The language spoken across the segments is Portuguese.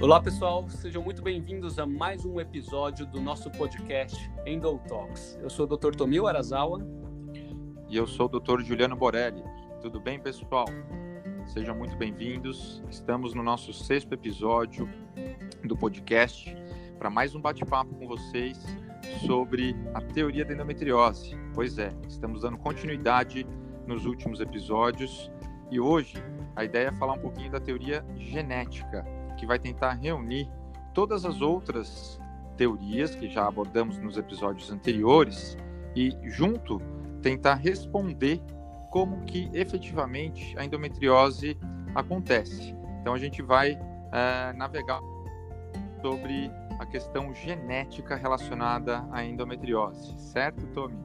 Olá pessoal, sejam muito bem-vindos a mais um episódio do nosso podcast Endo Talks. Eu sou o Dr. Tomil Arazawa. E eu sou o Dr. Juliano Borelli. Tudo bem, pessoal? Sejam muito bem-vindos. Estamos no nosso sexto episódio do podcast para mais um bate-papo com vocês sobre a teoria da endometriose. Pois é, estamos dando continuidade nos últimos episódios e hoje a ideia é falar um pouquinho da teoria genética, que vai tentar reunir todas as outras teorias que já abordamos nos episódios anteriores e junto tentar responder como que efetivamente a endometriose acontece. Então a gente vai é, navegar sobre a questão genética relacionada à endometriose, certo, Tommy?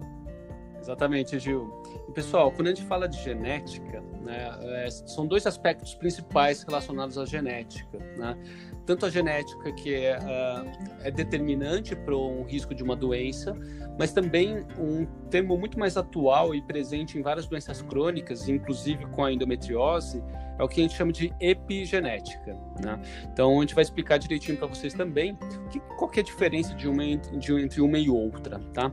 Exatamente, Gil. E, pessoal, quando a gente fala de genética, né, é, são dois aspectos principais relacionados à genética. Né? Tanto a genética, que é, uh, é determinante para um risco de uma doença, mas também um termo muito mais atual e presente em várias doenças crônicas, inclusive com a endometriose, é o que a gente chama de epigenética. Né? Então, a gente vai explicar direitinho para vocês também que, qual que é a diferença de uma, de, entre uma e outra. Tá?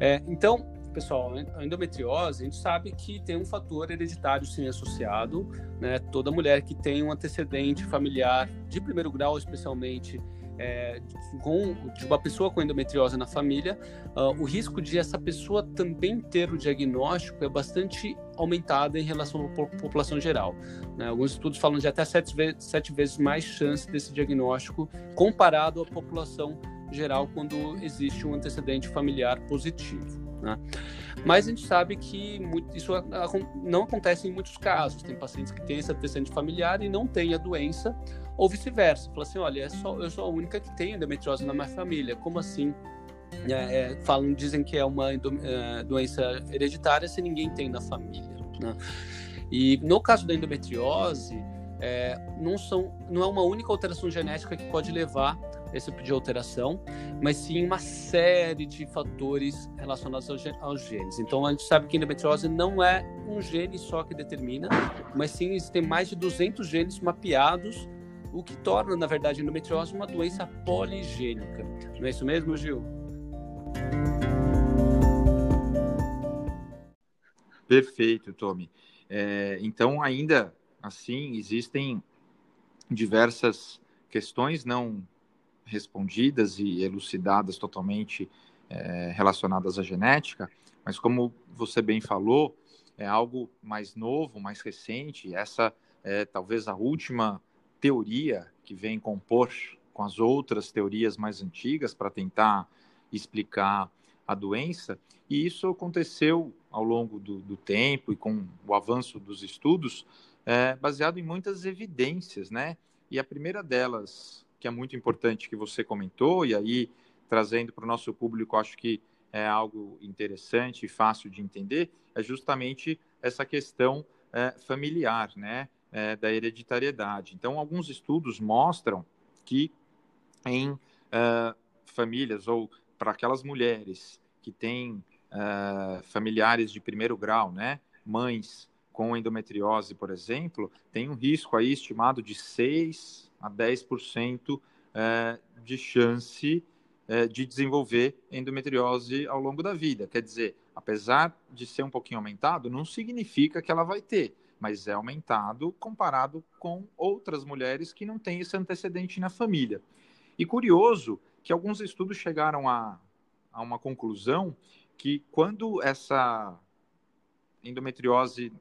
É, então, pessoal, a endometriose, a gente sabe que tem um fator hereditário sim associado, né? Toda mulher que tem um antecedente familiar de primeiro grau, especialmente é, com, de uma pessoa com endometriose na família, uh, o risco de essa pessoa também ter o diagnóstico é bastante aumentado em relação à população geral. Né? Alguns estudos falam de até sete, ve sete vezes mais chance desse diagnóstico comparado à população geral quando existe um antecedente familiar positivo. Né? Mas a gente sabe que muito, isso não acontece em muitos casos. Tem pacientes que têm esse antecedente familiar e não têm a doença, ou vice-versa. Fala assim, olha, é só, eu sou a única que tem endometriose na minha família. Como assim? É, é, falam, dizem que é uma é, doença hereditária se ninguém tem na família. Né? E no caso da endometriose, é, não, são, não é uma única alteração genética que pode levar esse tipo de alteração, mas sim uma série de fatores relacionados aos, aos genes. Então a gente sabe que a endometriose não é um gene só que determina, mas sim existem mais de 200 genes mapeados, o que torna, na verdade, a endometriose uma doença poligênica. Não é isso mesmo, Gil? Perfeito, Tommy. É, então, ainda assim, existem diversas questões não respondidas e elucidadas totalmente é, relacionadas à genética, mas como você bem falou, é algo mais novo, mais recente. Essa é talvez a última teoria que vem compor com as outras teorias mais antigas para tentar explicar a doença. E isso aconteceu ao longo do, do tempo e com o avanço dos estudos, é, baseado em muitas evidências, né? E a primeira delas que é muito importante que você comentou, e aí trazendo para o nosso público, acho que é algo interessante e fácil de entender, é justamente essa questão é, familiar, né, é, da hereditariedade. Então, alguns estudos mostram que em é, famílias ou para aquelas mulheres que têm é, familiares de primeiro grau, né, mães com endometriose, por exemplo, tem um risco aí estimado de 6 a 10% é, de chance é, de desenvolver endometriose ao longo da vida. Quer dizer, apesar de ser um pouquinho aumentado, não significa que ela vai ter, mas é aumentado comparado com outras mulheres que não têm esse antecedente na família. E curioso que alguns estudos chegaram a, a uma conclusão que quando essa endometriose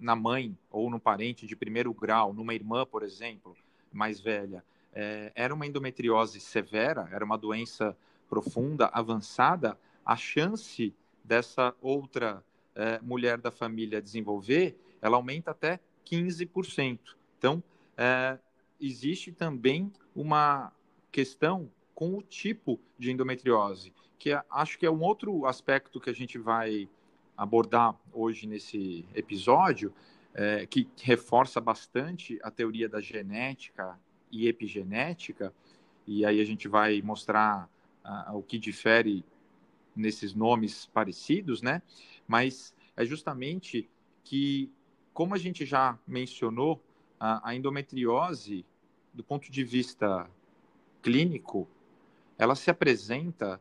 na mãe ou no parente de primeiro grau, numa irmã, por exemplo, mais velha, é, era uma endometriose severa, era uma doença profunda, avançada, a chance dessa outra é, mulher da família desenvolver, ela aumenta até 15%. Então, é, existe também uma questão com o tipo de endometriose, que é, acho que é um outro aspecto que a gente vai abordar hoje nesse episódio, é, que reforça bastante a teoria da genética e epigenética, e aí a gente vai mostrar o que difere nesses nomes parecidos, né? Mas é justamente que, como a gente já mencionou, a endometriose do ponto de vista clínico, ela se apresenta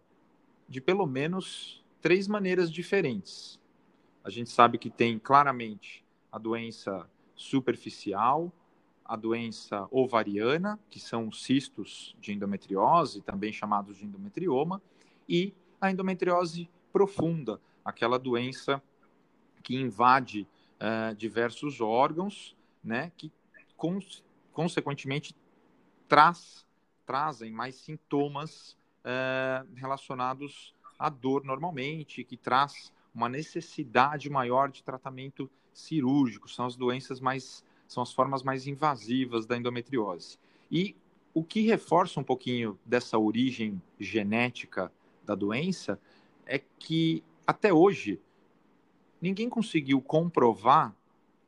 de pelo menos três maneiras diferentes. A gente sabe que tem claramente a doença superficial, a doença ovariana, que são cistos de endometriose, também chamados de endometrioma, e a endometriose profunda, aquela doença que invade uh, diversos órgãos, né, que cons consequentemente traz, trazem mais sintomas uh, relacionados à dor normalmente, que traz uma necessidade maior de tratamento cirúrgico, são as doenças mais são as formas mais invasivas da endometriose. E o que reforça um pouquinho dessa origem genética da doença é que, até hoje, ninguém conseguiu comprovar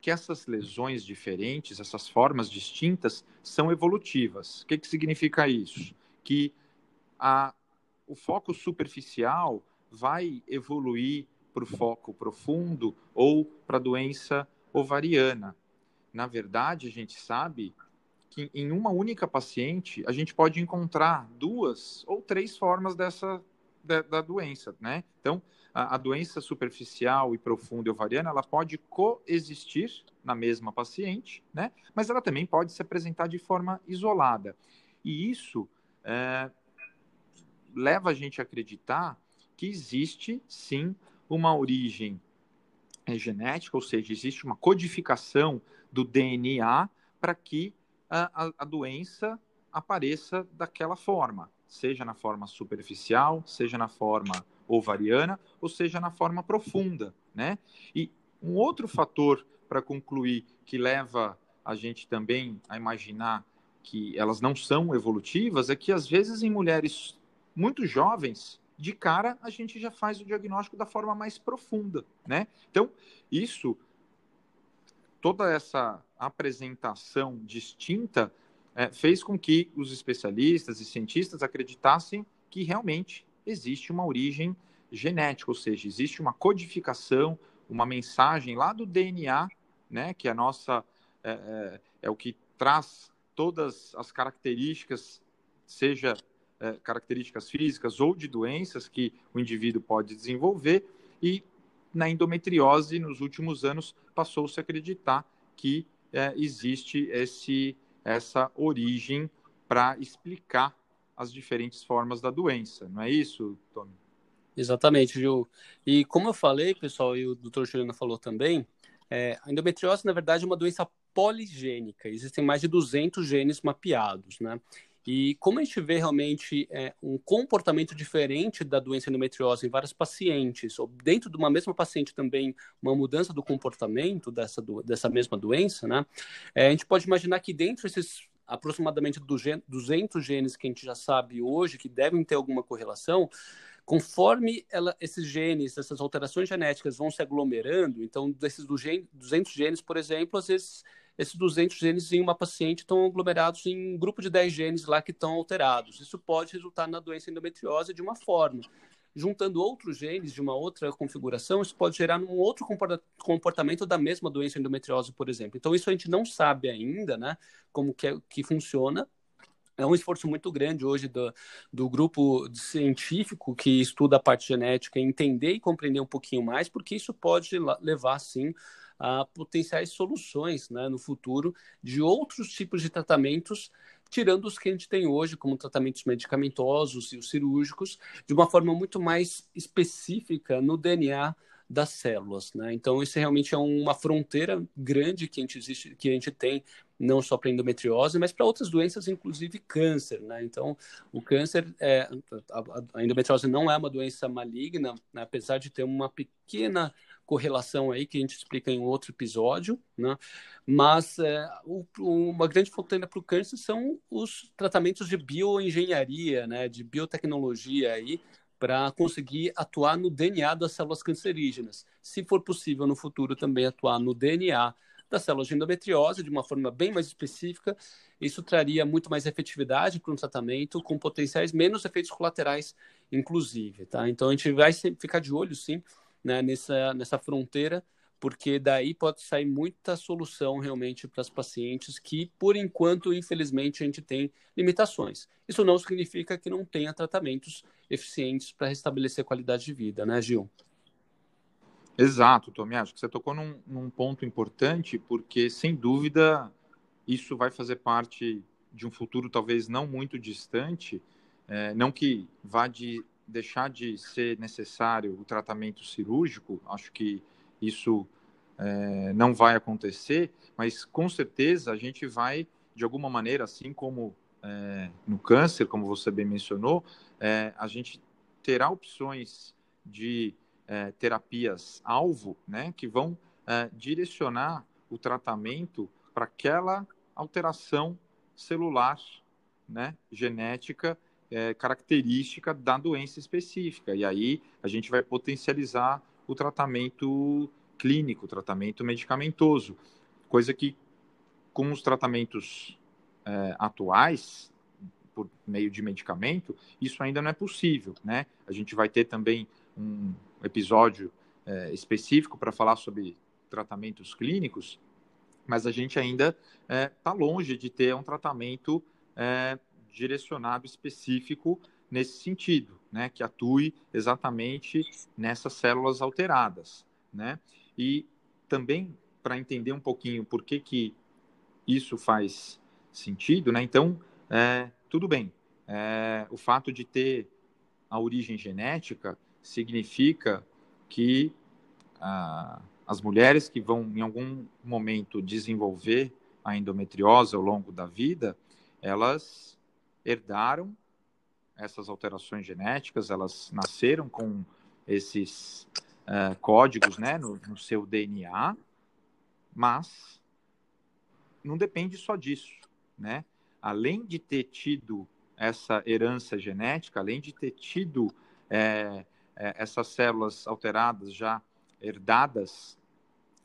que essas lesões diferentes, essas formas distintas, são evolutivas. O que, que significa isso? Que a, o foco superficial vai evoluir para o foco profundo ou para a doença ovariana na verdade, a gente sabe que em uma única paciente a gente pode encontrar duas ou três formas dessa da, da doença, né? Então, a, a, doença superficial e profunda ovariana, ela pode coexistir na mesma paciente, né? Mas ela também pode se apresentar de forma isolada. E isso é, leva a gente a acreditar que existe, sim, uma origem é, genética, ou seja, existe uma codificação do DNA para que a, a, a doença apareça daquela forma, seja na forma superficial, seja na forma ovariana, ou seja na forma profunda, né? E um outro fator para concluir que leva a gente também a imaginar que elas não são evolutivas é que às vezes em mulheres muito jovens, de cara a gente já faz o diagnóstico da forma mais profunda, né? Então, isso toda essa apresentação distinta é, fez com que os especialistas e cientistas acreditassem que realmente existe uma origem genética, ou seja, existe uma codificação, uma mensagem lá do DNA, né, que é a nossa é, é, é o que traz todas as características, seja é, características físicas ou de doenças que o indivíduo pode desenvolver, e na endometriose, nos últimos anos, passou-se a acreditar que é, existe esse, essa origem para explicar as diferentes formas da doença. Não é isso, Tony? Exatamente, Gil. E como eu falei, pessoal, e o doutor Juliano falou também, é, a endometriose, na verdade, é uma doença poligênica. Existem mais de 200 genes mapeados, né? E como a gente vê realmente é, um comportamento diferente da doença endometriose em vários pacientes, ou dentro de uma mesma paciente também uma mudança do comportamento dessa, do, dessa mesma doença, né? É, a gente pode imaginar que dentro desses aproximadamente 200 genes que a gente já sabe hoje, que devem ter alguma correlação, conforme ela, esses genes, essas alterações genéticas vão se aglomerando, então desses 200 genes, por exemplo, às vezes esses 200 genes em uma paciente estão aglomerados em um grupo de 10 genes lá que estão alterados. Isso pode resultar na doença endometriose de uma forma. Juntando outros genes de uma outra configuração, isso pode gerar um outro comportamento da mesma doença endometriose, por exemplo. Então, isso a gente não sabe ainda, né, como que, é, que funciona, é um esforço muito grande hoje do, do grupo científico que estuda a parte genética entender e compreender um pouquinho mais, porque isso pode levar, sim, a potenciais soluções né, no futuro de outros tipos de tratamentos, tirando os que a gente tem hoje, como tratamentos medicamentosos e os cirúrgicos, de uma forma muito mais específica no DNA das células, né? Então isso realmente é uma fronteira grande que a gente existe, que a gente tem não só para endometriose, mas para outras doenças, inclusive câncer, né? Então o câncer, é, a endometriose não é uma doença maligna, né? apesar de ter uma pequena correlação aí que a gente explica em outro episódio, né? Mas é, o, uma grande fronteira para o câncer são os tratamentos de bioengenharia, né? De biotecnologia aí para conseguir atuar no DNA das células cancerígenas. Se for possível no futuro também atuar no DNA das células de endometriose de uma forma bem mais específica, isso traria muito mais efetividade para um tratamento com potenciais menos efeitos colaterais, inclusive, tá? Então a gente vai ficar de olho, sim, né, nessa, nessa fronteira porque daí pode sair muita solução realmente para as pacientes que, por enquanto, infelizmente, a gente tem limitações. Isso não significa que não tenha tratamentos eficientes para restabelecer a qualidade de vida, né, Gil? Exato, Tommy. Acho que você tocou num, num ponto importante, porque, sem dúvida, isso vai fazer parte de um futuro talvez não muito distante, é, não que vá de deixar de ser necessário o tratamento cirúrgico, acho que isso é, não vai acontecer, mas com certeza a gente vai, de alguma maneira, assim como é, no câncer, como você bem mencionou, é, a gente terá opções de é, terapias-alvo, né, que vão é, direcionar o tratamento para aquela alteração celular, né, genética, é, característica da doença específica. E aí a gente vai potencializar o tratamento clínico, o tratamento medicamentoso, coisa que com os tratamentos é, atuais, por meio de medicamento, isso ainda não é possível, né? A gente vai ter também um episódio é, específico para falar sobre tratamentos clínicos, mas a gente ainda está é, tá longe de ter um tratamento é, direcionado específico nesse sentido, né, que atue exatamente nessas células alteradas, né? E também para entender um pouquinho por que que isso faz sentido, né? Então, é, tudo bem, é, o fato de ter a origem genética significa que ah, as mulheres que vão, em algum momento, desenvolver a endometriose ao longo da vida, elas herdaram essas alterações genéticas, elas nasceram com esses uh, códigos né, no, no seu DNA, mas não depende só disso, né? Além de ter tido essa herança genética, além de ter tido é, é, essas células alteradas já herdadas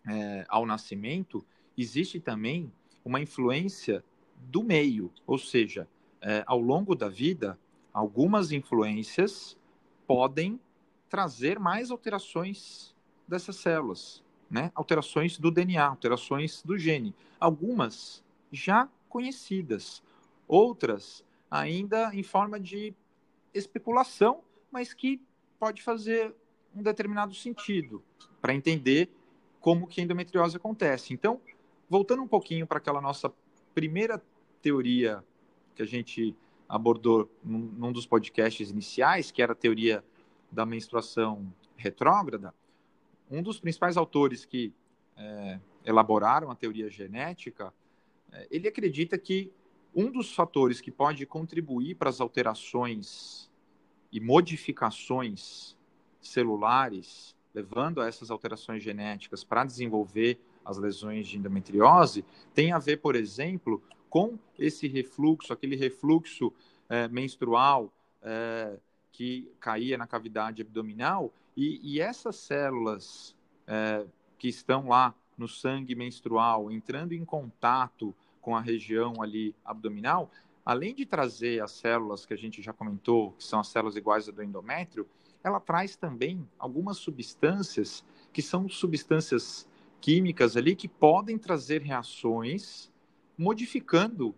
é, ao nascimento, existe também uma influência do meio, ou seja, é, ao longo da vida, algumas influências podem trazer mais alterações dessas células, né? alterações do DNA, alterações do gene. Algumas já conhecidas, outras ainda em forma de especulação, mas que pode fazer um determinado sentido para entender como que a endometriose acontece. Então, voltando um pouquinho para aquela nossa primeira teoria que a gente abordou num, num, dos podcasts iniciais, que era a teoria da menstruação retrógrada, um dos principais autores que é, elaboraram a teoria genética, é, ele acredita que um dos fatores que pode contribuir para as alterações e modificações celulares levando a essas alterações genéticas para desenvolver as lesões de endometriose, tem a ver, por exemplo, com esse refluxo, aquele refluxo é, menstrual é, que caía na cavidade abdominal, e, e essas células é, que estão lá no sangue menstrual, entrando em contato com a região ali abdominal, além de trazer as células que a gente já comentou, que são as células iguais do endométrio, ela traz também algumas substâncias que são substâncias químicas ali que podem trazer reações modificando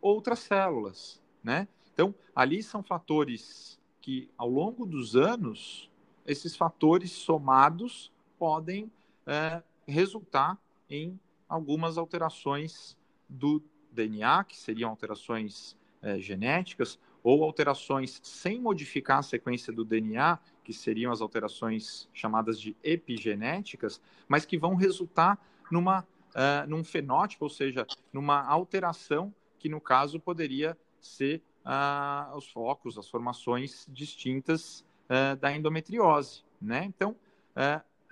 outras células, né? Então, ali são fatores que, ao longo dos anos, esses fatores somados podem é, resultar em algumas alterações do DNA, que seriam alterações é, genéticas, ou alterações sem modificar a sequência do DNA, que seriam as alterações chamadas de epigenéticas, mas que vão resultar numa, uh, num fenótipo, ou seja, numa alteração que, no caso, poderia ser uh, os focos, as formações distintas uh, da endometriose. Né? Então,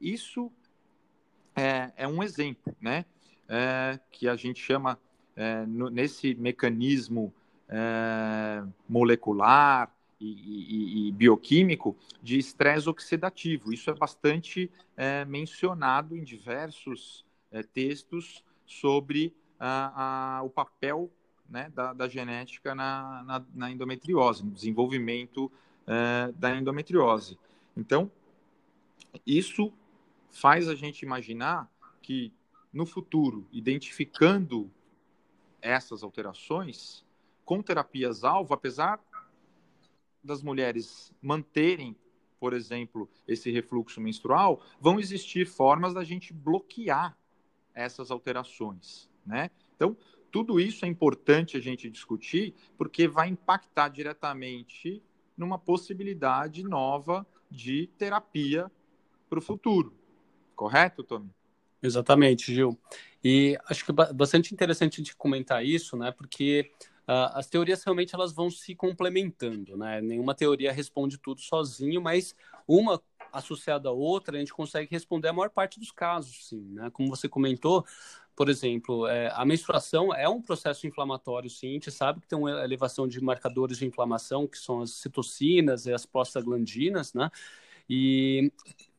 isso é, é, um exemplo né? que a gente chama, no, nesse mecanismo molecular e, e, e, bioquímico de estresse oxidativo. Isso é bastante é, mencionado em diversos é, textos sobre a, a, o papel né, da, da, genética na, na, na, endometriose, no desenvolvimento é, da endometriose. Então, isso faz a gente imaginar que no futuro, identificando essas alterações, com terapias-alvo, apesar das mulheres manterem, por exemplo, esse refluxo menstrual, vão existir formas da gente bloquear essas alterações, né? Então, tudo isso é importante a gente discutir, porque vai impactar diretamente numa possibilidade nova de terapia para o futuro. Correto, Tommy? Exatamente, Gil. E acho que é bastante interessante de comentar isso, né? Porque uh, as teorias realmente elas vão se complementando, né? Nenhuma teoria responde tudo sozinho, mas uma associada à outra, a gente consegue responder a maior parte dos casos, sim, né? Como você comentou, por exemplo, é, a menstruação é um processo inflamatório, sim, a gente sabe que tem uma elevação de marcadores de inflamação, que são as citocinas e as prostaglandinas, né? E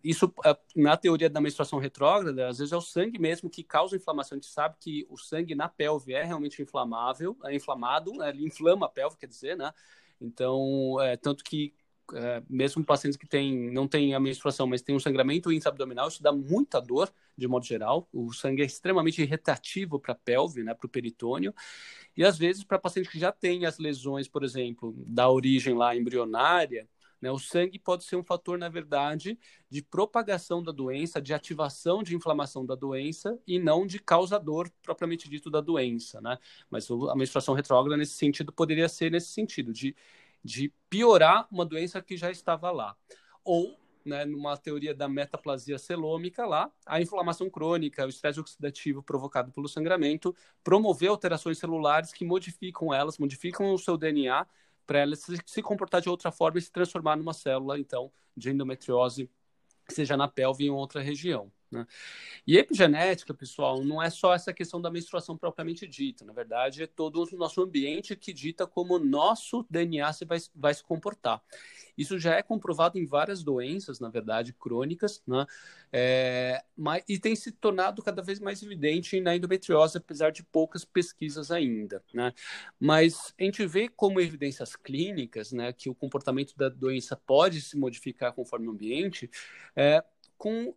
isso, é, na teoria da menstruação retrógrada, às vezes é o sangue mesmo que causa inflamação. A gente sabe que o sangue na pelve é realmente inflamável, é inflamado, né? ele inflama a pelve, quer dizer, né? Então, é, tanto que é, mesmo pacientes que tem, não têm a menstruação, mas têm um sangramento intraabdominal, isso dá muita dor, de modo geral. O sangue é extremamente irritativo para a pelve, né, para o peritônio. E às vezes, para pacientes que já têm as lesões, por exemplo, da origem lá embrionária, né? O sangue pode ser um fator, na verdade, de propagação da doença, de ativação de inflamação da doença e não de causador propriamente dito da doença. Né? Mas a menstruação retrógrada, nesse sentido, poderia ser nesse sentido, de, de piorar uma doença que já estava lá. Ou né, numa teoria da metaplasia celômica lá, a inflamação crônica, o estresse oxidativo provocado pelo sangramento, promover alterações celulares que modificam elas, modificam o seu DNA para ela se, comportar de outra forma e se transformar numa célula, então, de endometriose, seja na pelve ou em outra região. Né? E epigenética, pessoal, não é só essa questão da menstruação propriamente dita. Na verdade, é todo o nosso ambiente que dita como o nosso DNA se vai, vai se comportar. Isso já é comprovado em várias doenças, na verdade, crônicas, né? É, mas, e tem se tornado cada vez mais evidente na endometriose, apesar de poucas pesquisas ainda. Né? Mas a gente vê como evidências clínicas né, que o comportamento da doença pode se modificar conforme o ambiente, é, com,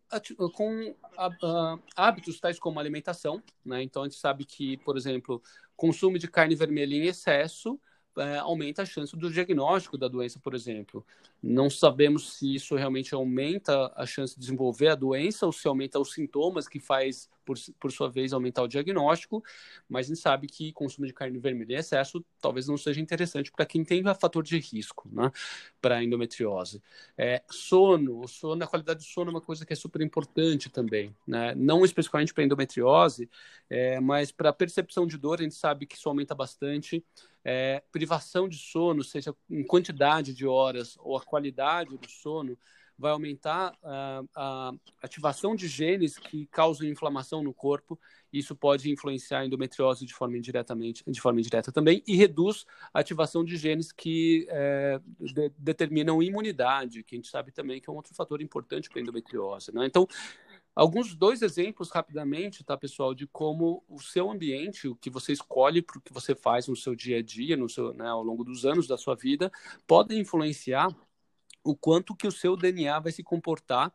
com a, a, hábitos tais como alimentação, né? Então a gente sabe que, por exemplo, consumo de carne vermelha em excesso é, aumenta a chance do diagnóstico da doença, por exemplo. Não sabemos se isso realmente aumenta a chance de desenvolver a doença ou se aumenta os sintomas, que faz, por, por sua vez, aumentar o diagnóstico, mas a gente sabe que consumo de carne vermelha em excesso talvez não seja interessante para quem tem fator de risco né, para endometriose. É, sono, sono, a qualidade do sono é uma coisa que é super importante também, né? não especificamente para endometriose, é, mas para percepção de dor, a gente sabe que isso aumenta bastante é, privação de sono, seja em quantidade de horas ou a qualidade do sono, vai aumentar a, a ativação de genes que causam inflamação no corpo. Isso pode influenciar a endometriose de forma indiretamente, de forma indireta também, e reduz a ativação de genes que é, de, determinam imunidade, que a gente sabe também que é um outro fator importante para a endometriose. Né? Então, Alguns dois exemplos rapidamente, tá, pessoal, de como o seu ambiente, o que você escolhe para o que você faz no seu dia a dia, no seu, né, ao longo dos anos da sua vida, podem influenciar o quanto que o seu DNA vai se comportar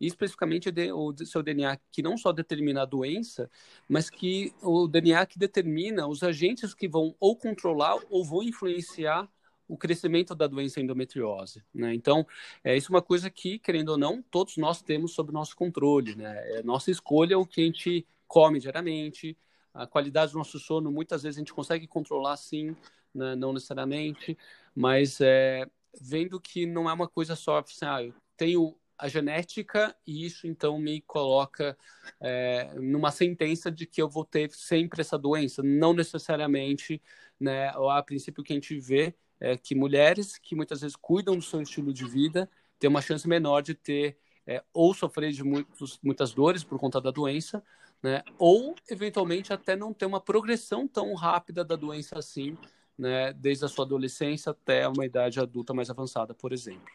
e especificamente o seu DNA que não só determina a doença, mas que o DNA que determina os agentes que vão ou controlar ou vão influenciar o crescimento da doença endometriose. Né? Então, é isso é uma coisa que, querendo ou não, todos nós temos sob nosso controle. Né? É nossa escolha o que a gente come diariamente, a qualidade do nosso sono, muitas vezes a gente consegue controlar sim, né? não necessariamente, mas é, vendo que não é uma coisa só, assim, ah, eu tenho a genética e isso então me coloca é, numa sentença de que eu vou ter sempre essa doença, não necessariamente, né? A princípio que a gente vê é, que mulheres que muitas vezes cuidam do seu estilo de vida têm uma chance menor de ter é, ou sofrer de muitos, muitas dores por conta da doença, né? Ou eventualmente até não ter uma progressão tão rápida da doença assim, né? Desde a sua adolescência até uma idade adulta mais avançada, por exemplo.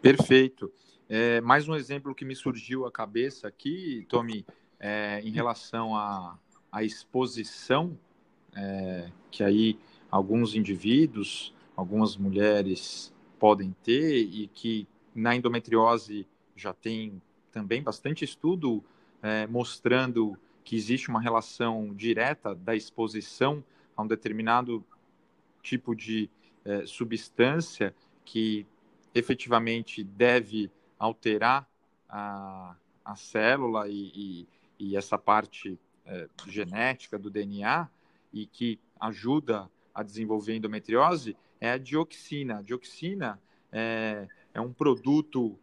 Perfeito. É, mais um exemplo que me surgiu à cabeça aqui, Tommy, é, em relação à, à exposição, é, que aí alguns indivíduos, algumas mulheres podem ter e que na endometriose já tem também bastante estudo é, mostrando que existe uma relação direta da exposição a um determinado tipo de é, substância que efetivamente deve alterar a, a célula e, e, e essa parte é, genética do DNA e que ajuda a desenvolver endometriose é a dioxina. A dioxina é, é um produto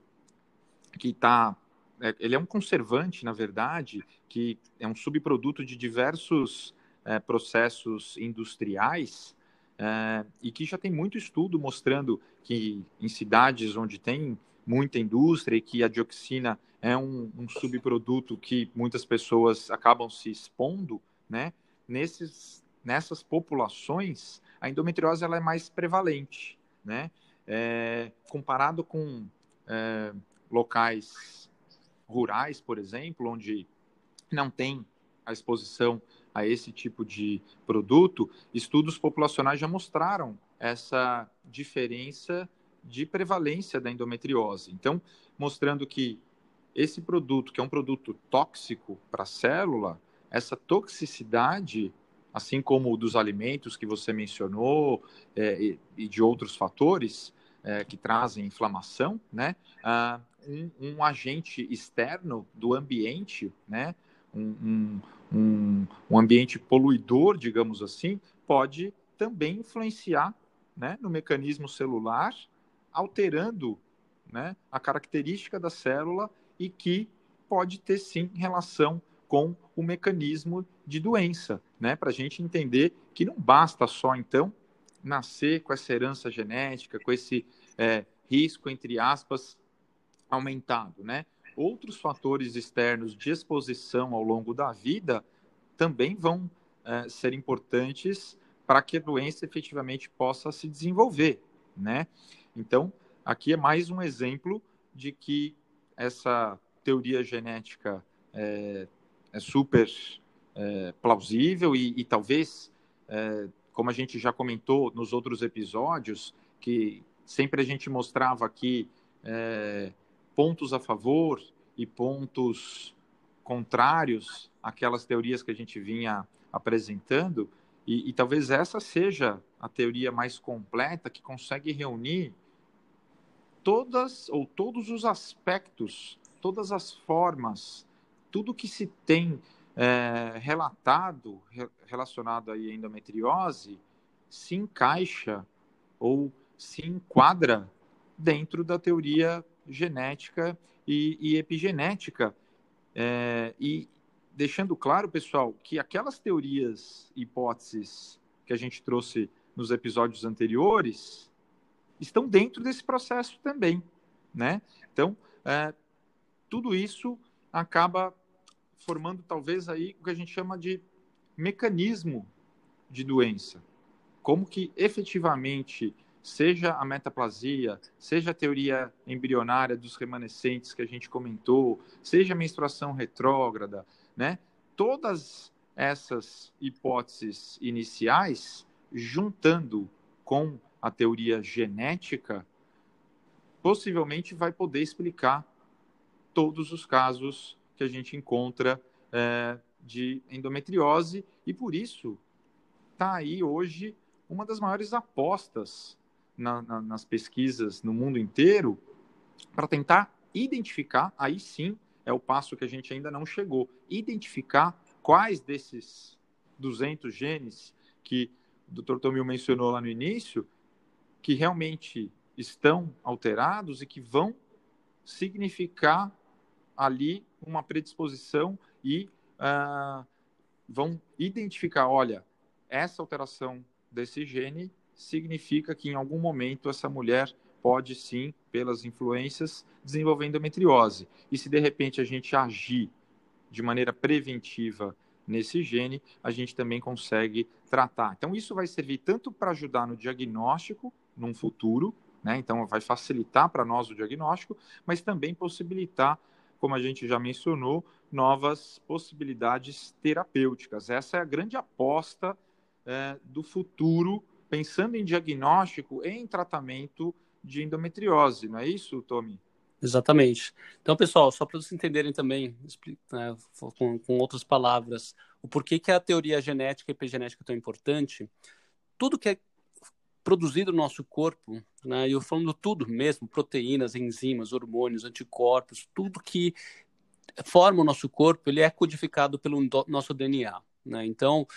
que está é, ele é um conservante, na verdade, que é um subproduto de diversos é, processos industriais é, e que já tem muito estudo mostrando que em cidades onde tem muita indústria e que a dioxina é um, um subproduto que muitas pessoas acabam se expondo, né? Nesses, nessas populações, a endometriose ela é mais prevalente, né? É, comparado com é, locais rurais, por exemplo, onde não tem a exposição a esse tipo de produto, estudos populacionais já mostraram essa diferença de prevalência da endometriose. Então, mostrando que esse produto, que é um produto tóxico para a célula, essa toxicidade, assim como dos alimentos que você mencionou é, e, e, de outros fatores é, que trazem inflamação, né? Ah, um, um, agente externo do ambiente, né? um, um, um ambiente poluidor, digamos assim, pode também influenciar né, no mecanismo celular, alterando né, a característica da célula e que pode ter sim relação com o mecanismo de doença, né? Para a gente entender que não basta só então nascer com essa herança genética, com esse é, risco entre aspas aumentado, né? outros fatores externos de exposição ao longo da vida também vão é, ser importantes para que a doença efetivamente possa se desenvolver, né? Então, aqui é mais um exemplo de que essa teoria genética é, é super é, plausível e, e talvez, é, como a gente já comentou nos outros episódios, que sempre a gente mostrava aqui é, pontos a favor e pontos contrários àquelas teorias que a gente vinha apresentando, e, e, talvez essa seja a teoria mais completa que consegue reunir todas ou todos os aspectos, todas as formas, tudo que se tem é, relatado relacionado à endometriose se encaixa ou se enquadra dentro da teoria genética e, e epigenética. É, e deixando claro, pessoal, que aquelas teorias hipóteses que a gente trouxe nos episódios anteriores estão dentro desse processo também, né? Então, é, tudo isso acaba formando talvez aí o que a gente chama de mecanismo de doença. Como que efetivamente seja a metaplasia, seja a teoria embrionária dos remanescentes que a gente comentou, seja a menstruação retrógrada, né? Todas essas hipóteses iniciais, juntando com a teoria genética, possivelmente vai poder explicar todos os casos que a gente encontra é, de endometriose e por isso está aí hoje uma das maiores apostas na, na, nas pesquisas no mundo inteiro para tentar identificar, aí sim é o passo que a gente ainda não chegou, identificar quais desses 200 genes que o Dr. Tomil mencionou lá no início, que realmente estão alterados e que vão significar ali uma predisposição e uh, vão identificar, olha, essa alteração desse gene significa que em algum momento essa mulher pode sim, pelas influências, desenvolver endometriose. E se de repente a gente agir de maneira preventiva nesse gene, a gente também consegue tratar. Então, isso vai servir tanto para ajudar no diagnóstico num futuro, né? então vai facilitar para nós o diagnóstico, mas também possibilitar, como a gente já mencionou, novas possibilidades terapêuticas. Essa é a grande aposta é, do futuro pensando em diagnóstico e em tratamento de endometriose, não é isso, Tommy? Exatamente. Então, pessoal, só para vocês entenderem também, né, com, com, outras palavras, o porquê que a teoria genética e epigenética é tão importante, tudo que é produzido no nosso corpo, né, eu falando tudo mesmo, proteínas, enzimas, hormônios, anticorpos, tudo que forma o nosso corpo, ele é codificado pelo nosso DNA. Né? Então,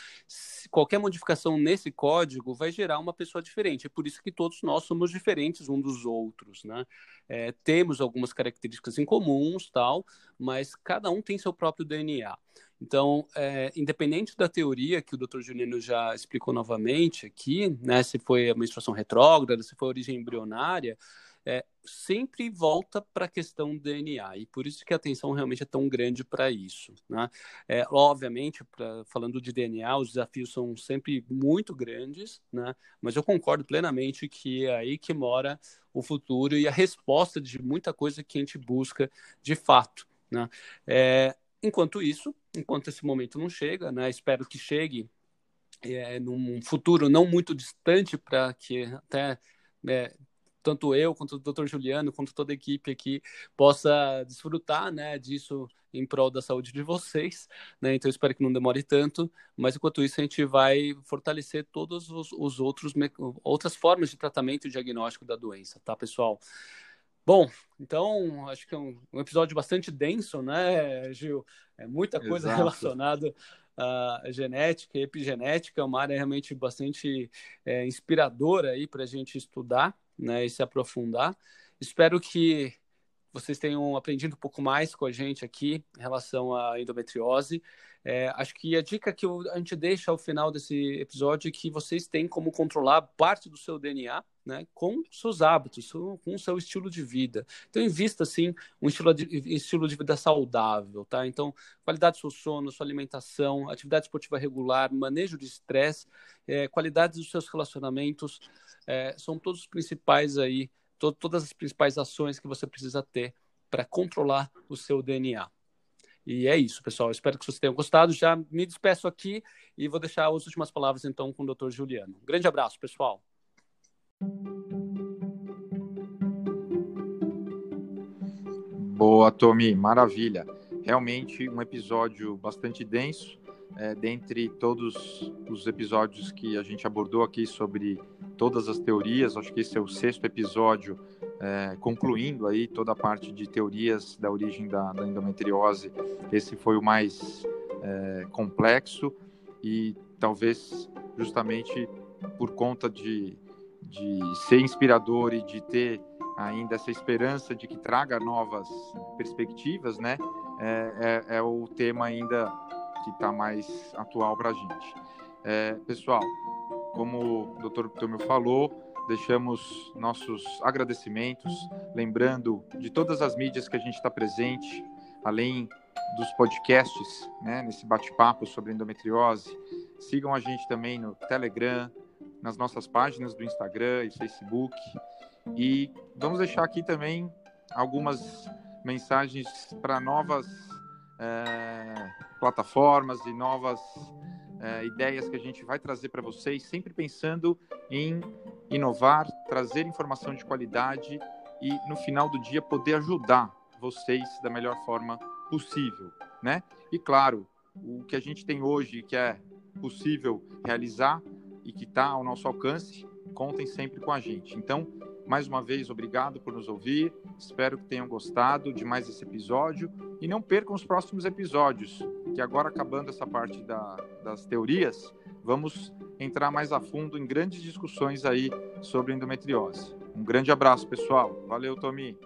qualquer modificação nesse código vai gerar uma pessoa diferente. É por isso que todos nós somos diferentes um dos outros. Né? É, temos algumas características em comuns, tal, mas cada um tem seu próprio DNA. Então, é, independente da teoria que o Dr. Juliano já explicou novamente aqui, né, se foi a menstruação retrógrada, se foi a origem embrionária, é, sempre volta para a questão do DNA, e por isso que a atenção realmente é tão grande para isso. Né? É, obviamente, pra, falando de DNA, os desafios são sempre muito grandes, né? mas eu concordo plenamente que é aí que mora o futuro e a resposta de muita coisa que a gente busca de fato. Né? É, enquanto isso, enquanto esse momento não chega, né? espero que chegue é, num futuro não muito distante para que até é, tanto eu quanto o Dr. Juliano, quanto toda a equipe aqui possa desfrutar, né, disso em prol da saúde de vocês, né? Então espero que não demore tanto, mas enquanto isso a gente vai fortalecer todos os, os outros outras formas de tratamento e diagnóstico da doença, tá, pessoal? Bom, então acho que é um, um episódio bastante denso, né, Gil? É muita coisa Exato. relacionada a genética e epigenética, uma área realmente bastante é, inspiradora aí para a gente estudar né, e se aprofundar. Espero que vocês tenham aprendido um pouco mais com a gente aqui em relação à endometriose. É, acho que a dica que a gente deixa ao final desse episódio é que vocês têm como controlar parte do seu DNA né, com seus hábitos, com seu estilo de vida. Então, invista, sim, um estilo de, estilo de vida saudável, tá? Então, qualidade do seu sono, sua alimentação, atividade esportiva regular, manejo de estresse, é, qualidade dos seus relacionamentos, é, são todos os principais aí, to todas as principais ações que você precisa ter para controlar o seu DNA. E é isso, pessoal. Espero que vocês tenham gostado. Já me despeço aqui e vou deixar as últimas palavras então com o Dr. Juliano. Grande abraço, pessoal. Boa, Tommy, maravilha. Realmente um episódio bastante denso. É, dentre todos os episódios que a gente abordou aqui sobre todas as teorias, acho que esse é o sexto episódio, é, concluindo aí toda a parte de teorias da origem da, da endometriose. Esse foi o mais é, complexo e talvez justamente por conta de de ser inspirador e de ter ainda essa esperança de que traga novas perspectivas, né? É, é, é o tema ainda que está mais atual para a gente. É, pessoal, como o Dr. Tomil falou, deixamos nossos agradecimentos, lembrando de todas as mídias que a gente está presente, além dos podcasts, né, nesse bate-papo sobre endometriose. Sigam a gente também no Telegram, nas nossas páginas do Instagram e Facebook. E vamos deixar aqui também algumas mensagens para novas é, plataformas e novas é, ideias que a gente vai trazer para vocês, sempre pensando em inovar, trazer informação de qualidade e no final do dia poder ajudar vocês da melhor forma possível, né? E claro, o que a gente tem hoje que é possível realizar e que está ao nosso alcance, contem sempre com a gente. Então, mais uma vez, obrigado por nos ouvir. Espero que tenham gostado de mais esse episódio e não percam os próximos episódios, que agora acabando essa parte da, das teorias, vamos entrar mais a fundo em grandes discussões aí sobre endometriose. Um grande abraço, pessoal. Valeu, Tomi.